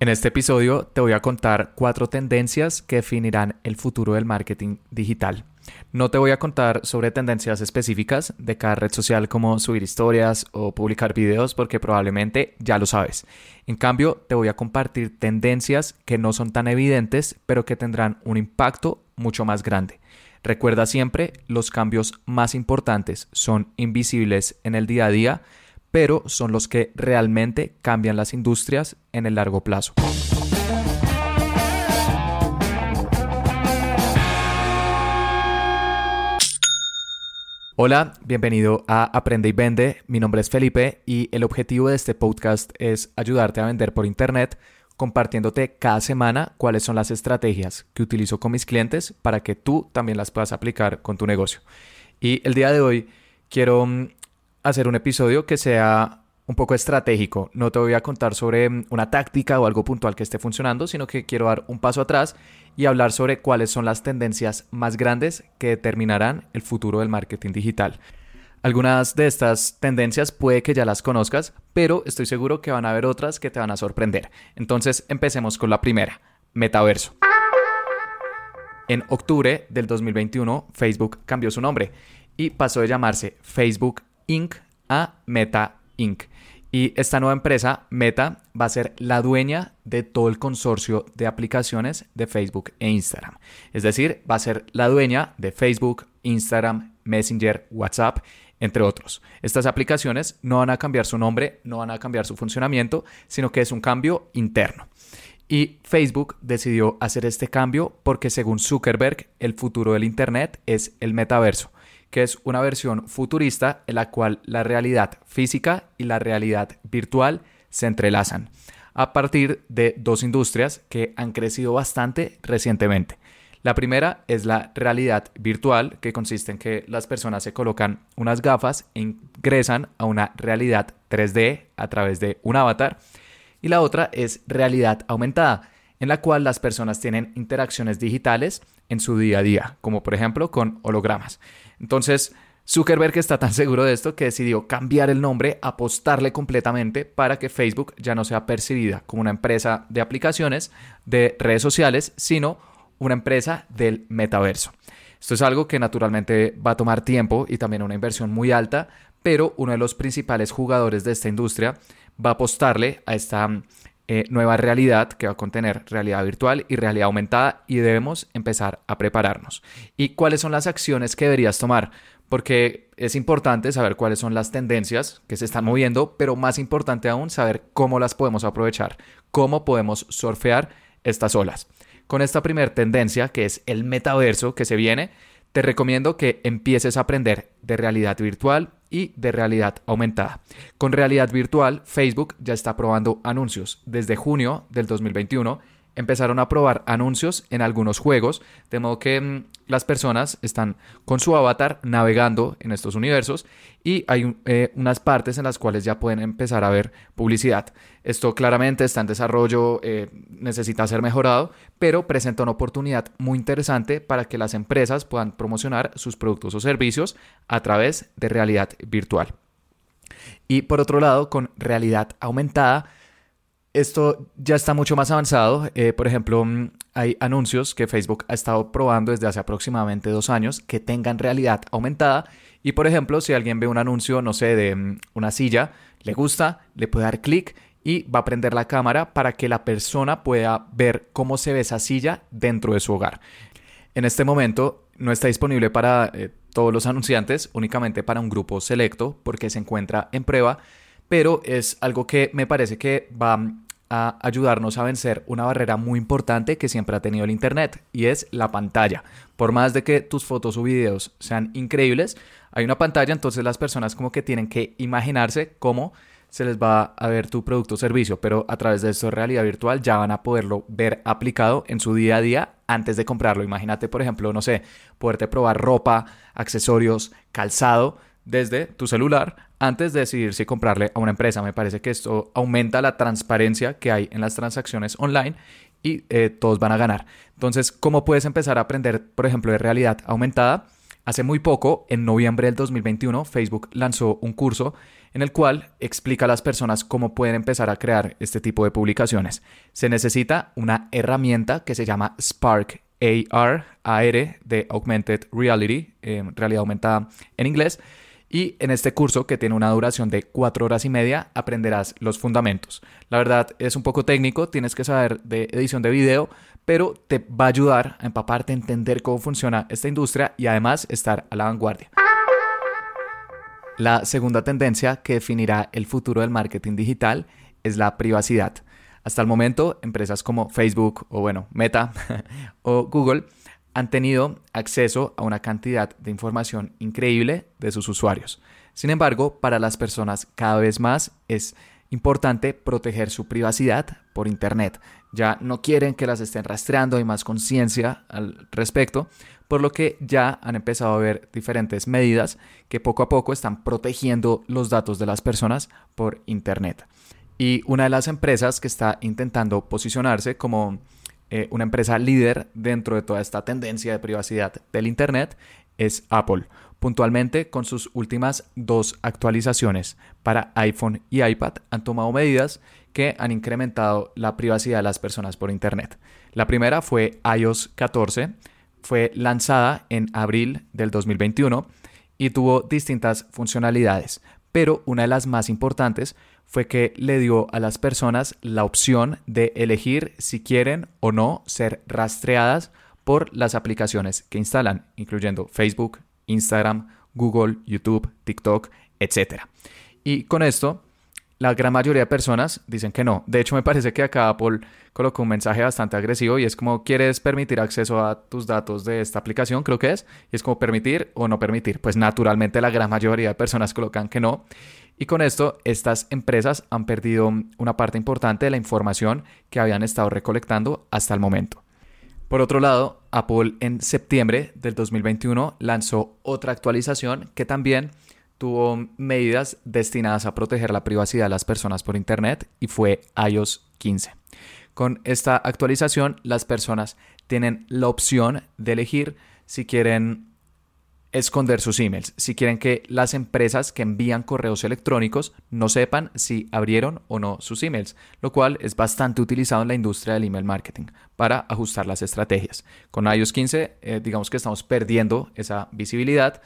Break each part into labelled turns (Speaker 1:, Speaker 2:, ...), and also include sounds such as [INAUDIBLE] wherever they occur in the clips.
Speaker 1: En este episodio te voy a contar cuatro tendencias que definirán el futuro del marketing digital. No te voy a contar sobre tendencias específicas de cada red social como subir historias o publicar videos porque probablemente ya lo sabes. En cambio, te voy a compartir tendencias que no son tan evidentes pero que tendrán un impacto mucho más grande. Recuerda siempre, los cambios más importantes son invisibles en el día a día, pero son los que realmente cambian las industrias en el largo plazo. Hola, bienvenido a Aprende y Vende. Mi nombre es Felipe y el objetivo de este podcast es ayudarte a vender por Internet compartiéndote cada semana cuáles son las estrategias que utilizo con mis clientes para que tú también las puedas aplicar con tu negocio. Y el día de hoy quiero mm, hacer un episodio que sea un poco estratégico. No te voy a contar sobre mm, una táctica o algo puntual que esté funcionando, sino que quiero dar un paso atrás y hablar sobre cuáles son las tendencias más grandes que determinarán el futuro del marketing digital. Algunas de estas tendencias puede que ya las conozcas, pero estoy seguro que van a haber otras que te van a sorprender. Entonces empecemos con la primera, metaverso. En octubre del 2021, Facebook cambió su nombre y pasó de llamarse Facebook Inc. a Meta Inc. Y esta nueva empresa, Meta, va a ser la dueña de todo el consorcio de aplicaciones de Facebook e Instagram. Es decir, va a ser la dueña de Facebook, Instagram, Messenger, WhatsApp, entre otros. Estas aplicaciones no van a cambiar su nombre, no van a cambiar su funcionamiento, sino que es un cambio interno. Y Facebook decidió hacer este cambio porque según Zuckerberg, el futuro del Internet es el metaverso que es una versión futurista en la cual la realidad física y la realidad virtual se entrelazan a partir de dos industrias que han crecido bastante recientemente. La primera es la realidad virtual, que consiste en que las personas se colocan unas gafas e ingresan a una realidad 3D a través de un avatar. Y la otra es realidad aumentada, en la cual las personas tienen interacciones digitales en su día a día, como por ejemplo con hologramas. Entonces, Zuckerberg está tan seguro de esto que decidió cambiar el nombre, apostarle completamente para que Facebook ya no sea percibida como una empresa de aplicaciones, de redes sociales, sino una empresa del metaverso. Esto es algo que naturalmente va a tomar tiempo y también una inversión muy alta, pero uno de los principales jugadores de esta industria va a apostarle a esta eh, nueva realidad que va a contener realidad virtual y realidad aumentada y debemos empezar a prepararnos. ¿Y cuáles son las acciones que deberías tomar? Porque es importante saber cuáles son las tendencias que se están moviendo, pero más importante aún saber cómo las podemos aprovechar, cómo podemos surfear estas olas. Con esta primera tendencia, que es el metaverso que se viene, te recomiendo que empieces a aprender de realidad virtual y de realidad aumentada. Con realidad virtual, Facebook ya está probando anuncios. Desde junio del 2021 empezaron a probar anuncios en algunos juegos, de modo que mm, las personas están con su avatar navegando en estos universos y hay eh, unas partes en las cuales ya pueden empezar a ver publicidad. Esto claramente está en desarrollo, eh, necesita ser mejorado, pero presenta una oportunidad muy interesante para que las empresas puedan promocionar sus productos o servicios a través de realidad virtual. Y por otro lado, con realidad aumentada, esto ya está mucho más avanzado. Eh, por ejemplo, mm, hay anuncios que Facebook ha estado probando desde hace aproximadamente dos años que tengan realidad aumentada. Y por ejemplo, si alguien ve un anuncio, no sé, de mm, una silla, le gusta, le puede dar clic y va a prender la cámara para que la persona pueda ver cómo se ve esa silla dentro de su hogar. En este momento no está disponible para eh, todos los anunciantes, únicamente para un grupo selecto porque se encuentra en prueba pero es algo que me parece que va a ayudarnos a vencer una barrera muy importante que siempre ha tenido el Internet y es la pantalla. Por más de que tus fotos o videos sean increíbles, hay una pantalla, entonces las personas como que tienen que imaginarse cómo se les va a ver tu producto o servicio, pero a través de esto realidad virtual ya van a poderlo ver aplicado en su día a día antes de comprarlo. Imagínate, por ejemplo, no sé, poderte probar ropa, accesorios, calzado desde tu celular antes de decidir si comprarle a una empresa. Me parece que esto aumenta la transparencia que hay en las transacciones online y eh, todos van a ganar. Entonces, ¿cómo puedes empezar a aprender, por ejemplo, de realidad aumentada? Hace muy poco, en noviembre del 2021, Facebook lanzó un curso en el cual explica a las personas cómo pueden empezar a crear este tipo de publicaciones. Se necesita una herramienta que se llama Spark AR, AR de Augmented Reality, eh, realidad aumentada en inglés. Y en este curso, que tiene una duración de cuatro horas y media, aprenderás los fundamentos. La verdad es un poco técnico, tienes que saber de edición de video, pero te va a ayudar a empaparte, a entender cómo funciona esta industria y además estar a la vanguardia. La segunda tendencia que definirá el futuro del marketing digital es la privacidad. Hasta el momento, empresas como Facebook o bueno, Meta [LAUGHS] o Google han tenido acceso a una cantidad de información increíble de sus usuarios. Sin embargo, para las personas cada vez más es importante proteger su privacidad por Internet. Ya no quieren que las estén rastreando, hay más conciencia al respecto, por lo que ya han empezado a ver diferentes medidas que poco a poco están protegiendo los datos de las personas por Internet. Y una de las empresas que está intentando posicionarse como eh, una empresa líder dentro de toda esta tendencia de privacidad del Internet es Apple, puntualmente con sus últimas dos actualizaciones para iPhone y iPad han tomado medidas que han incrementado la privacidad de las personas por Internet. La primera fue iOS 14, fue lanzada en abril del 2021 y tuvo distintas funcionalidades, pero una de las más importantes fue que le dio a las personas la opción de elegir si quieren o no ser rastreadas por las aplicaciones que instalan, incluyendo Facebook, Instagram, Google, YouTube, TikTok, etc. Y con esto, la gran mayoría de personas dicen que no. De hecho, me parece que acá Apple colocó un mensaje bastante agresivo y es como, ¿quieres permitir acceso a tus datos de esta aplicación? Creo que es. Y es como permitir o no permitir. Pues naturalmente la gran mayoría de personas colocan que no. Y con esto, estas empresas han perdido una parte importante de la información que habían estado recolectando hasta el momento. Por otro lado, Apple en septiembre del 2021 lanzó otra actualización que también tuvo medidas destinadas a proteger la privacidad de las personas por Internet y fue iOS 15. Con esta actualización, las personas tienen la opción de elegir si quieren esconder sus emails, si quieren que las empresas que envían correos electrónicos no sepan si abrieron o no sus emails, lo cual es bastante utilizado en la industria del email marketing para ajustar las estrategias. Con iOS 15, eh, digamos que estamos perdiendo esa visibilidad.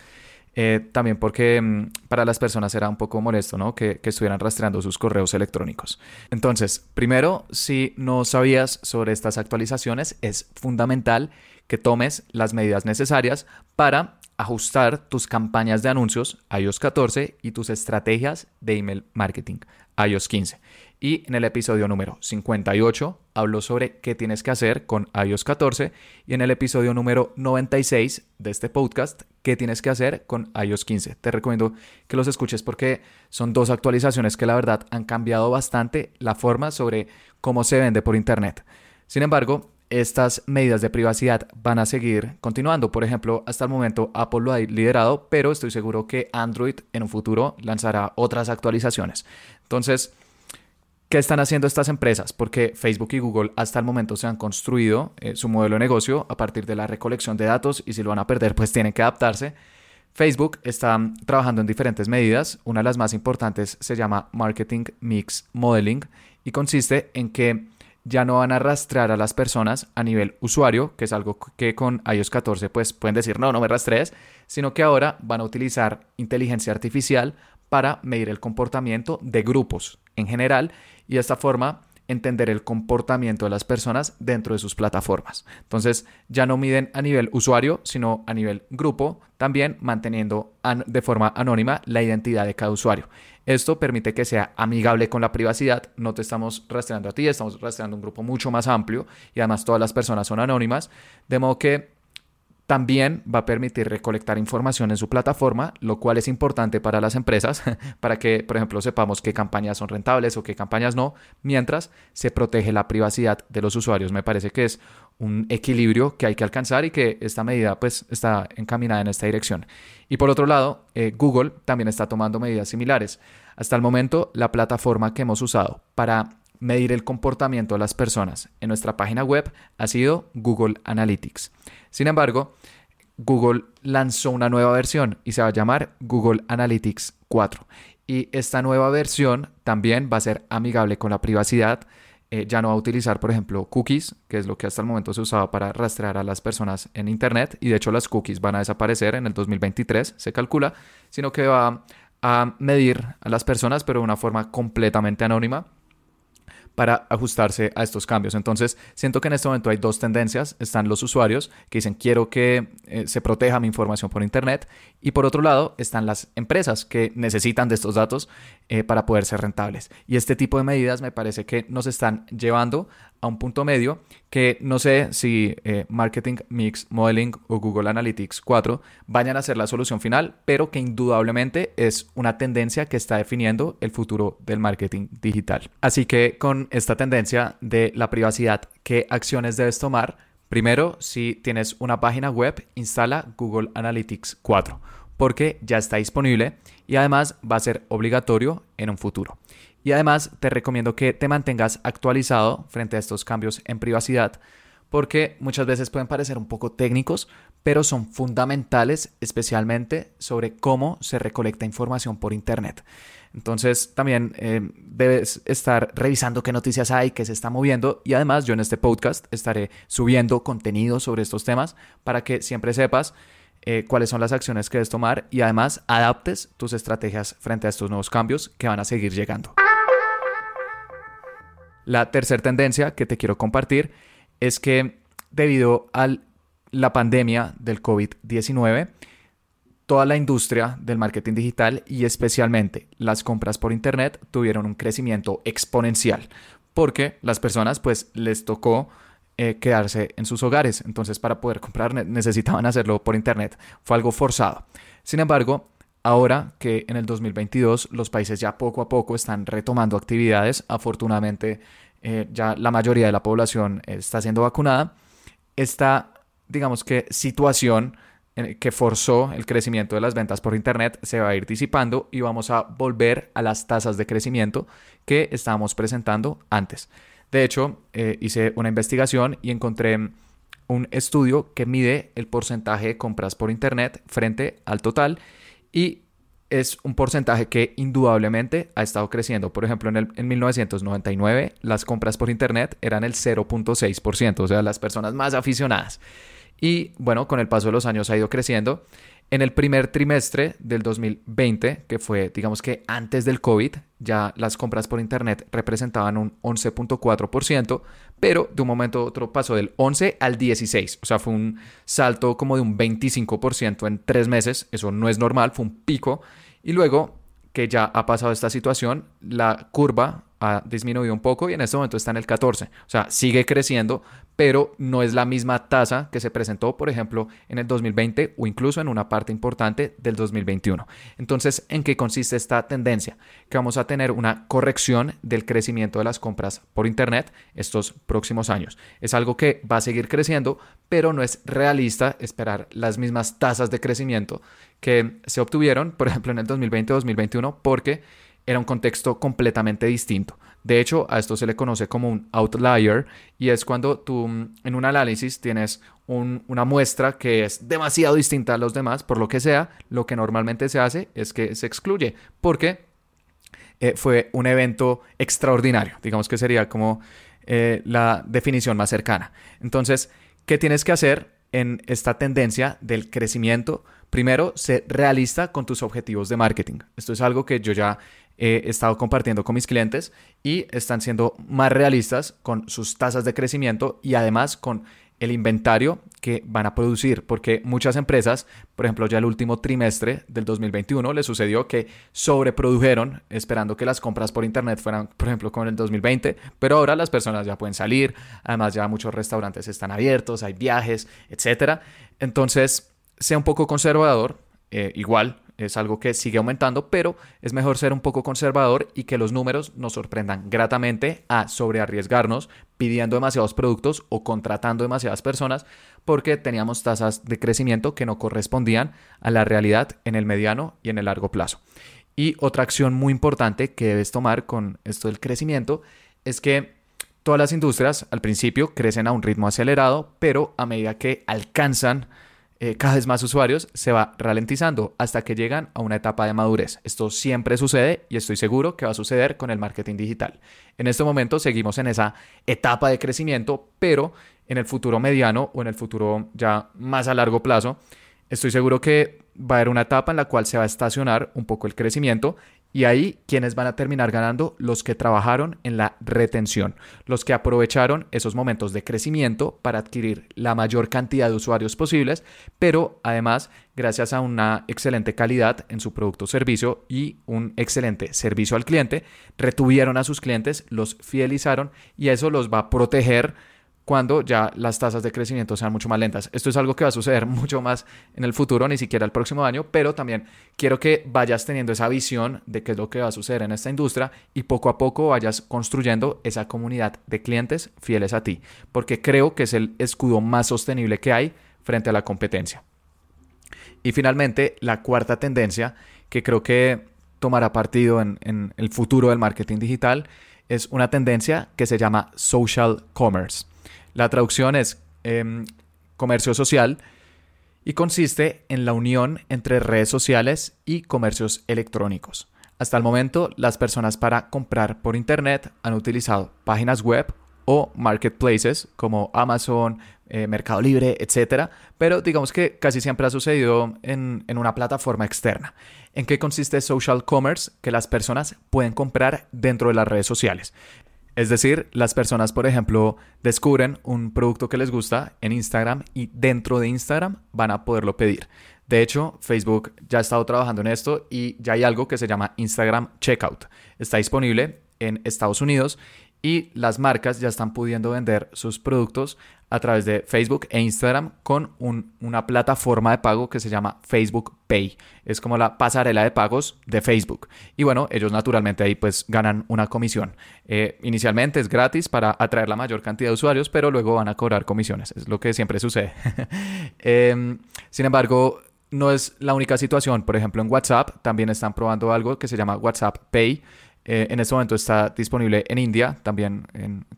Speaker 1: Eh, también porque mm, para las personas era un poco molesto, ¿no? Que, que, estuvieran rastreando sus correos electrónicos. Entonces, primero, si no sabías sobre estas actualizaciones, es fundamental que tomes las medidas necesarias para ajustar tus campañas de anuncios iOS 14 y tus estrategias de email marketing iOS 15. Y en el episodio número 58 hablo sobre qué tienes que hacer con iOS 14 y en el episodio número 96 de este podcast qué tienes que hacer con iOS 15. Te recomiendo que los escuches porque son dos actualizaciones que la verdad han cambiado bastante la forma sobre cómo se vende por internet. Sin embargo, estas medidas de privacidad van a seguir continuando. Por ejemplo, hasta el momento Apple lo ha liderado, pero estoy seguro que Android en un futuro lanzará otras actualizaciones. Entonces, ¿qué están haciendo estas empresas? Porque Facebook y Google hasta el momento se han construido eh, su modelo de negocio a partir de la recolección de datos y si lo van a perder, pues tienen que adaptarse. Facebook está trabajando en diferentes medidas. Una de las más importantes se llama Marketing Mix Modeling y consiste en que ya no van a rastrear a las personas a nivel usuario, que es algo que con iOS 14 pues pueden decir no, no me rastrees, sino que ahora van a utilizar inteligencia artificial para medir el comportamiento de grupos en general y de esta forma entender el comportamiento de las personas dentro de sus plataformas. Entonces ya no miden a nivel usuario, sino a nivel grupo, también manteniendo de forma anónima la identidad de cada usuario. Esto permite que sea amigable con la privacidad, no te estamos rastreando a ti, estamos rastreando un grupo mucho más amplio y además todas las personas son anónimas, de modo que también va a permitir recolectar información en su plataforma, lo cual es importante para las empresas, [LAUGHS] para que, por ejemplo, sepamos qué campañas son rentables o qué campañas no, mientras se protege la privacidad de los usuarios. Me parece que es un equilibrio que hay que alcanzar y que esta medida pues está encaminada en esta dirección. Y por otro lado, eh, Google también está tomando medidas similares. Hasta el momento, la plataforma que hemos usado para medir el comportamiento de las personas en nuestra página web ha sido Google Analytics. Sin embargo, Google lanzó una nueva versión y se va a llamar Google Analytics 4 Y esta nueva versión también va a ser amigable con la privacidad. Eh, ya no va a utilizar, por ejemplo, cookies, que es lo que hasta el momento se usaba para rastrear a las personas en Internet. Y de hecho las cookies van a desaparecer en el 2023, se calcula, sino que va a medir a las personas, pero de una forma completamente anónima para ajustarse a estos cambios. Entonces, siento que en este momento hay dos tendencias. Están los usuarios que dicen quiero que eh, se proteja mi información por Internet y por otro lado están las empresas que necesitan de estos datos eh, para poder ser rentables. Y este tipo de medidas me parece que nos están llevando a un punto medio que no sé si eh, Marketing Mix Modeling o Google Analytics 4 vayan a ser la solución final, pero que indudablemente es una tendencia que está definiendo el futuro del marketing digital. Así que con esta tendencia de la privacidad, ¿qué acciones debes tomar? Primero, si tienes una página web, instala Google Analytics 4 porque ya está disponible y además va a ser obligatorio en un futuro. Y además te recomiendo que te mantengas actualizado frente a estos cambios en privacidad porque muchas veces pueden parecer un poco técnicos, pero son fundamentales especialmente sobre cómo se recolecta información por Internet. Entonces también eh, debes estar revisando qué noticias hay, qué se está moviendo y además yo en este podcast estaré subiendo contenido sobre estos temas para que siempre sepas eh, cuáles son las acciones que debes tomar y además adaptes tus estrategias frente a estos nuevos cambios que van a seguir llegando. La tercera tendencia que te quiero compartir es que debido a la pandemia del COVID-19, toda la industria del marketing digital y especialmente las compras por internet tuvieron un crecimiento exponencial porque las personas pues les tocó eh, quedarse en sus hogares. Entonces, para poder comprar necesitaban hacerlo por Internet. Fue algo forzado. Sin embargo, ahora que en el 2022 los países ya poco a poco están retomando actividades, afortunadamente eh, ya la mayoría de la población está siendo vacunada, esta, digamos que, situación eh, que forzó el crecimiento de las ventas por Internet se va a ir disipando y vamos a volver a las tasas de crecimiento que estábamos presentando antes. De hecho, eh, hice una investigación y encontré un estudio que mide el porcentaje de compras por Internet frente al total y es un porcentaje que indudablemente ha estado creciendo. Por ejemplo, en, el, en 1999 las compras por Internet eran el 0.6%, o sea, las personas más aficionadas. Y bueno, con el paso de los años ha ido creciendo. En el primer trimestre del 2020, que fue, digamos que antes del COVID, ya las compras por Internet representaban un 11.4%, pero de un momento a otro pasó del 11 al 16, o sea, fue un salto como de un 25% en tres meses, eso no es normal, fue un pico, y luego que ya ha pasado esta situación, la curva ha disminuido un poco y en este momento está en el 14. O sea, sigue creciendo, pero no es la misma tasa que se presentó, por ejemplo, en el 2020 o incluso en una parte importante del 2021. Entonces, ¿en qué consiste esta tendencia? Que vamos a tener una corrección del crecimiento de las compras por Internet estos próximos años. Es algo que va a seguir creciendo, pero no es realista esperar las mismas tasas de crecimiento que se obtuvieron, por ejemplo, en el 2020-2021, porque era un contexto completamente distinto. De hecho, a esto se le conoce como un outlier y es cuando tú mm, en un análisis tienes una muestra que es demasiado distinta a los demás, por lo que sea, lo que normalmente se hace es que se excluye, porque eh, fue un evento extraordinario, digamos que sería como eh, la definición más cercana. Entonces, ¿qué tienes que hacer en esta tendencia del crecimiento? Primero, ser realista con tus objetivos de marketing. Esto es algo que yo ya he estado compartiendo con mis clientes y están siendo más realistas con sus tasas de crecimiento y además con el inventario que van a producir, porque muchas empresas, por ejemplo, ya el último trimestre del 2021 les sucedió que sobreprodujeron esperando que las compras por internet fueran, por ejemplo, como en el 2020, pero ahora las personas ya pueden salir, además ya muchos restaurantes están abiertos, hay viajes, etcétera. Entonces, sea un poco conservador, eh, igual es algo que sigue aumentando, pero es mejor ser un poco conservador y que los números nos sorprendan gratamente a sobrearriesgarnos pidiendo demasiados productos o contratando demasiadas personas porque teníamos tasas de crecimiento que no correspondían a la realidad en el mediano y en el largo plazo. Y otra acción muy importante que debes tomar con esto del crecimiento es que todas las industrias al principio crecen a un ritmo acelerado, pero a medida que alcanzan eh, cada vez más usuarios, se va ralentizando hasta que llegan a una etapa de madurez. Esto siempre sucede y estoy seguro que va a suceder con el marketing digital. En este momento seguimos en esa etapa de crecimiento, pero en el futuro mediano o en el futuro ya más a largo plazo, estoy seguro que va a haber una etapa en la cual se va a estacionar un poco el crecimiento y ahí, ¿quiénes van a terminar ganando? Los que trabajaron en la retención, los que aprovecharon esos momentos de crecimiento para adquirir la mayor cantidad de usuarios posibles, pero además, gracias a una excelente calidad en su producto o servicio y un excelente servicio al cliente, retuvieron a sus clientes, los fidelizaron y eso los va a proteger cuando ya las tasas de crecimiento sean mucho más lentas. Esto es algo que va a suceder [LAUGHS] mucho más en el futuro, ni siquiera el próximo año, pero también quiero que vayas teniendo esa visión de qué es lo que va a suceder en esta industria y poco a poco vayas construyendo esa comunidad de clientes fieles a ti, porque creo que es el escudo más sostenible que hay frente a la competencia. Y finalmente, la cuarta tendencia que creo que tomará partido en, en el futuro del marketing digital es una tendencia que se llama social commerce. La traducción es em, comercio social y consiste en la unión entre redes sociales y comercios electrónicos. Hasta el momento, las personas para comprar por Internet han utilizado páginas web o marketplaces como Amazon, eh, Mercado Libre, etc. Pero digamos que casi siempre ha sucedido en, en una plataforma externa. ¿En qué consiste social commerce? Que las personas pueden comprar dentro de las redes sociales. Es decir, las personas, por ejemplo, descubren un producto que les gusta en Instagram y dentro de Instagram van a poderlo pedir. De hecho, Facebook ya ha estado trabajando en esto y ya hay algo que se llama Instagram Checkout. Está disponible en Estados Unidos y las marcas ya están pudiendo vender sus productos a través de Facebook e Instagram con una plataforma de pago que se llama Facebook Pay. Es como la pasarela de pagos de Facebook. Y bueno, ellos naturalmente ahí pues ganan una comisión. Eh, inicialmente es gratis para atraer la mayor cantidad de usuarios, pero luego van a cobrar comisiones. Es lo que siempre sucede. [LAUGHS] Em, sin embargo, no es la única situación. Por ejemplo, en WhatsApp también están probando algo que se llama WhatsApp Pay eh, en este momento está disponible en India, también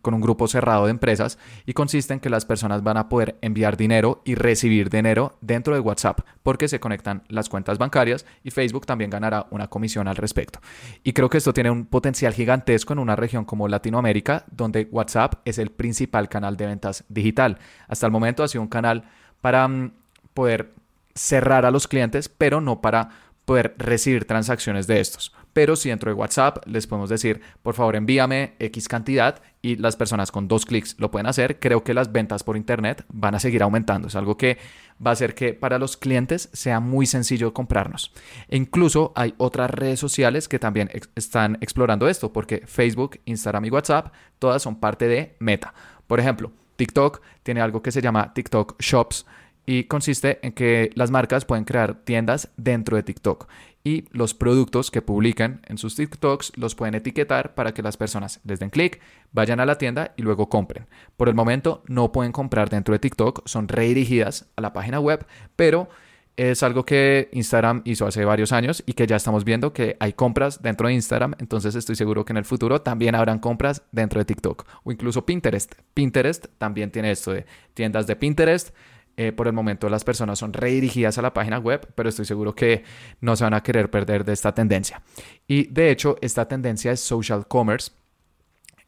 Speaker 1: con un grupo cerrado de empresas, y consiste en que las personas van a poder enviar dinero y recibir dinero dentro de WhatsApp, porque se conectan las cuentas bancarias y Facebook también ganará una comisión al respecto. Y creo que esto tiene un potencial gigantesco en una región como Latinoamérica, donde WhatsApp es el principal canal de ventas digital. Hasta el momento ha sido un canal para mm, poder cerrar a los clientes, pero no para poder recibir transacciones de estos. Pero si dentro de WhatsApp les podemos decir, por favor envíame X cantidad y las personas con dos clics lo pueden hacer, creo que las ventas por Internet van a seguir aumentando. Es algo que va a hacer que para los clientes sea muy sencillo comprarnos. E incluso hay otras redes sociales que también están explorando esto, porque Facebook, Instagram y WhatsApp, todas son parte de Meta. Por ejemplo, TikTok tiene algo que se llama TikTok Shops y consiste en que las marcas pueden crear tiendas dentro de TikTok y los productos que publican en sus TikToks los pueden etiquetar para que las personas les den clic, vayan a la tienda y luego compren. Por el momento no pueden comprar dentro de TikTok, son redirigidas a la página web, pero es algo que Instagram hizo hace varios años y que ya estamos viendo que hay compras dentro de Instagram, entonces estoy seguro que en el futuro también habrán compras dentro de TikTok o incluso Pinterest. Pinterest también tiene esto de tiendas de Pinterest eh, por el momento las personas son redirigidas a la página web, pero estoy seguro que no se van a querer perder de esta tendencia. Y de hecho, esta tendencia es social commerce.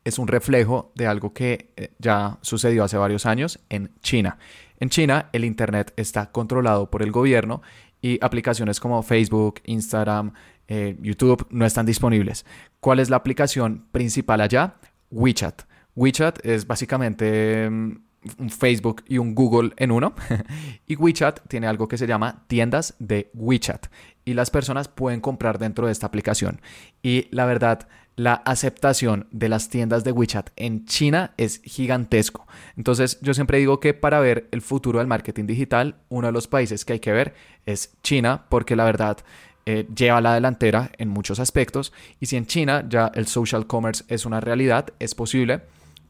Speaker 1: Es un reflejo de algo que eh, ya sucedió hace varios años en China. En China, el Internet está controlado por el gobierno y aplicaciones como Facebook, Instagram, eh, YouTube no están disponibles. ¿Cuál es la aplicación principal allá? WeChat. WeChat es básicamente mm, un Facebook y un Google en uno. [LAUGHS] y WeChat tiene algo que se llama tiendas de WeChat. Y las personas pueden comprar dentro de esta aplicación. Y la verdad, la aceptación de las tiendas de WeChat en China es gigantesco. Entonces yo siempre digo que para ver el futuro del marketing digital, uno de los países que hay que ver es China, porque la verdad eh, lleva la delantera en muchos aspectos. Y si en China ya el social commerce es una realidad, es posible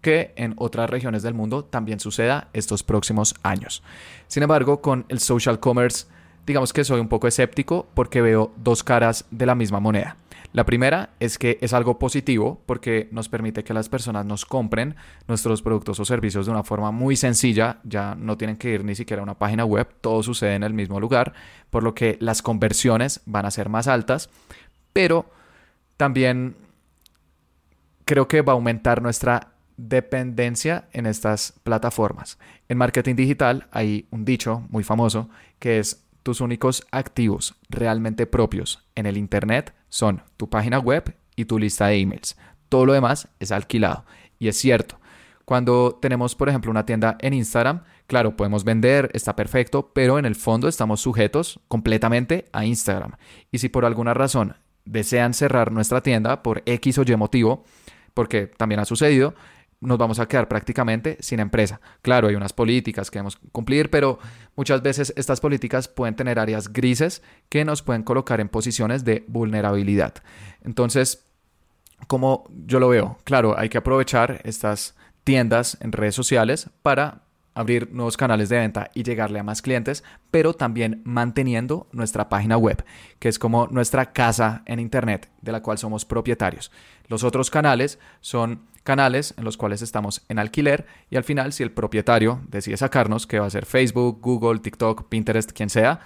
Speaker 1: que en otras regiones del mundo también suceda estos próximos años. Sin embargo, con el social commerce, digamos que soy un poco escéptico porque veo dos caras de la misma moneda. La primera es que es algo positivo porque nos permite que las personas nos compren nuestros productos o servicios de una forma muy sencilla, ya no tienen que ir ni siquiera a una página web, todo sucede en el mismo lugar, por lo que las conversiones van a ser más altas, pero también creo que va a aumentar nuestra dependencia en estas plataformas. En marketing digital hay un dicho muy famoso que es tus únicos activos realmente propios en el Internet son tu página web y tu lista de emails. Todo lo demás es alquilado. Y es cierto, cuando tenemos, por ejemplo, una tienda en Instagram, claro, podemos vender, está perfecto, pero en el fondo estamos sujetos completamente a Instagram. Y si por alguna razón desean cerrar nuestra tienda por X o Y motivo, porque también ha sucedido, nos vamos a quedar prácticamente sin empresa. Claro, hay unas políticas que debemos cumplir, pero muchas veces estas políticas pueden tener áreas grises que nos pueden colocar en posiciones de vulnerabilidad. Entonces, como yo lo veo, claro, hay que aprovechar estas tiendas en redes sociales para abrir nuevos canales de venta y llegarle a más clientes, pero también manteniendo nuestra página web, que es como nuestra casa en Internet, de la cual somos propietarios. Los otros canales son canales en los cuales estamos en alquiler y al final si el propietario decide sacarnos, que va a ser Facebook, Google, TikTok, Pinterest, quien sea,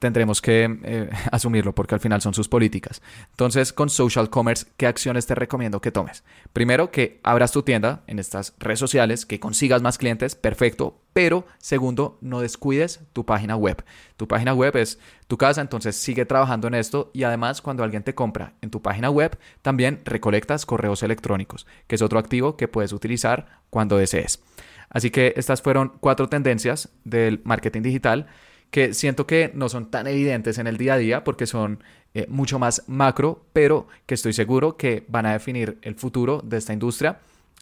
Speaker 1: tendremos que eh, [LAUGHS] asumirlo porque al final son sus políticas. Entonces, con social commerce, ¿qué acciones te recomiendo que tomes? Primero, que abras tu tienda en estas redes sociales, que consigas más clientes, perfecto, pero segundo, no descuides tu página web. Tu página web es tu casa, entonces sigue trabajando en esto y además cuando alguien te compra en tu página web, también recolectas correos electrónicos, que es otro activo que puedes utilizar cuando desees. Así que estas fueron cuatro tendencias del marketing digital que siento que no son tan evidentes en el día a día porque son eh, mucho más macro, pero que estoy seguro que van a definir el futuro de esta industria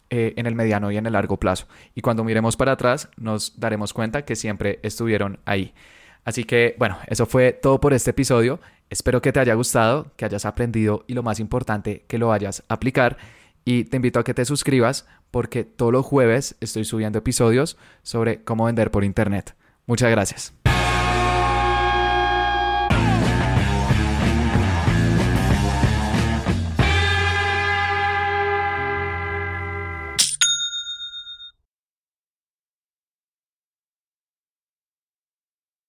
Speaker 1: eh, en el mediano y en el largo plazo. Y cuando miremos para atrás nos daremos cuenta que siempre estuvieron ahí. Así que bueno, eso fue todo por este episodio. Espero que te haya gustado, que hayas aprendido y lo más importante, que lo vayas a aplicar. Y te invito a que te suscribas porque todos los jueves estoy subiendo episodios sobre cómo vender por internet. Muchas gracias.